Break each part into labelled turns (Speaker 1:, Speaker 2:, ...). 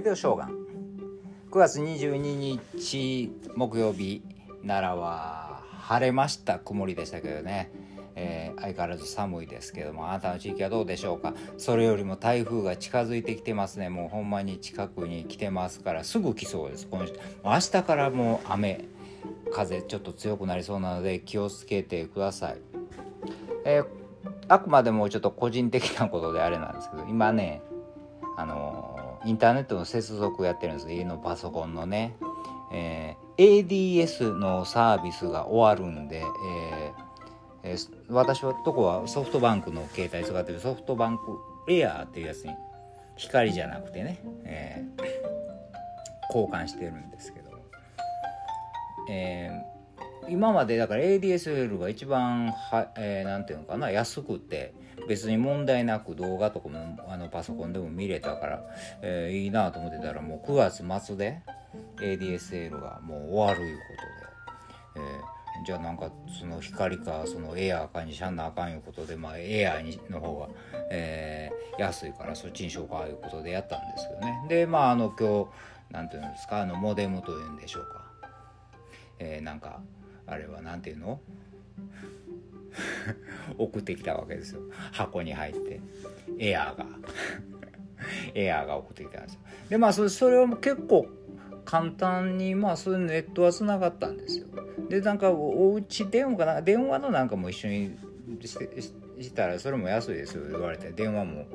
Speaker 1: ビデオショーガン。9月22日木曜日奈良は晴れました。曇りでしたけどね、えー、相変わらず寒いですけどもあなたの地域はどうでしょうか？それよりも台風が近づいてきてますね。もうほんまに近くに来てますからすぐ来そうです。今明日からもう雨風ちょっと強くなりそうなので気をつけてください、えー、あくまでもちょっと個人的なことであれなんですけど今ねあのインターネットの接続やってるんです家のパソコンのね、えー、ADS のサービスが終わるんで、えーえー、私はとこはソフトバンクの携帯使ってるソフトバンクエアーっていうやつに光じゃなくてね、えー、交換してるんですけど、えー、今までだから ADSL が一番は、えー、なんていうのかな安くて別に問題なく動画とかもあのパソコンでも見れたから、えー、いいなと思ってたらもう9月末で ADSL がもう終わるいうことで、えー、じゃあなんかその光かそのエアーかにしゃんなあかんいうことで、まあ、エアーにの方が、えー、安いからそっちにしようかいうことでやったんですけどね。でまああの今日なんていうんですかあのモデムというんでしょうか、えー、なんかあれはなんていうの？送ってきたわけですよ。箱に入って。エアーが。エアーが送ってきたんですよ。でまあそれそれは結構簡単にまあそういうネットはつながったんですよ。でなんかおうち電話かな？電話のなんかも一緒にしてしたらそれも安いですよ。言われて。電話も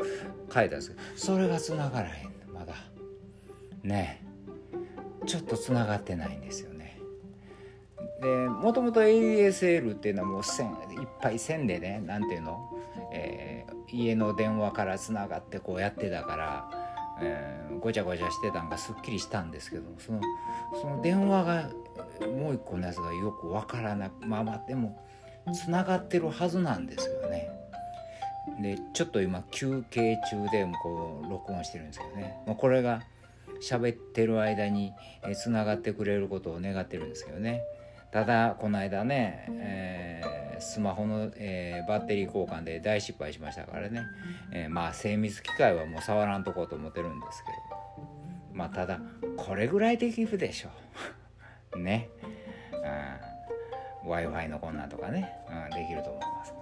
Speaker 1: 変えたんですけど。それがつながらへん。まだ。ねちょっとつながってないんですよでもともと ADSL っていうのはもう線いっぱい線でね何ていうの、えー、家の電話からつながってこうやってたから、えー、ごちゃごちゃしてたんがすっきりしたんですけどそのその電話がもう一個のやつがよくわからなくまあまあでもつながってるはずなんですよね。でちょっと今休憩中でもこう録音してるんですけどねもうこれが喋ってる間につながってくれることを願ってるんですけどね。ただこの間ね、えー、スマホの、えー、バッテリー交換で大失敗しましたからね、えー、まあ精密機械はもう触らんとこうと思ってるんですけど。まあただこれぐらいできるでしょ。う ね、うん、w i f i のこんなんとかね、うん、できると思います。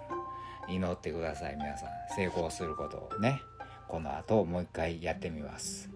Speaker 1: 祈ってください皆さん。成功することをね。この後もう一回やってみます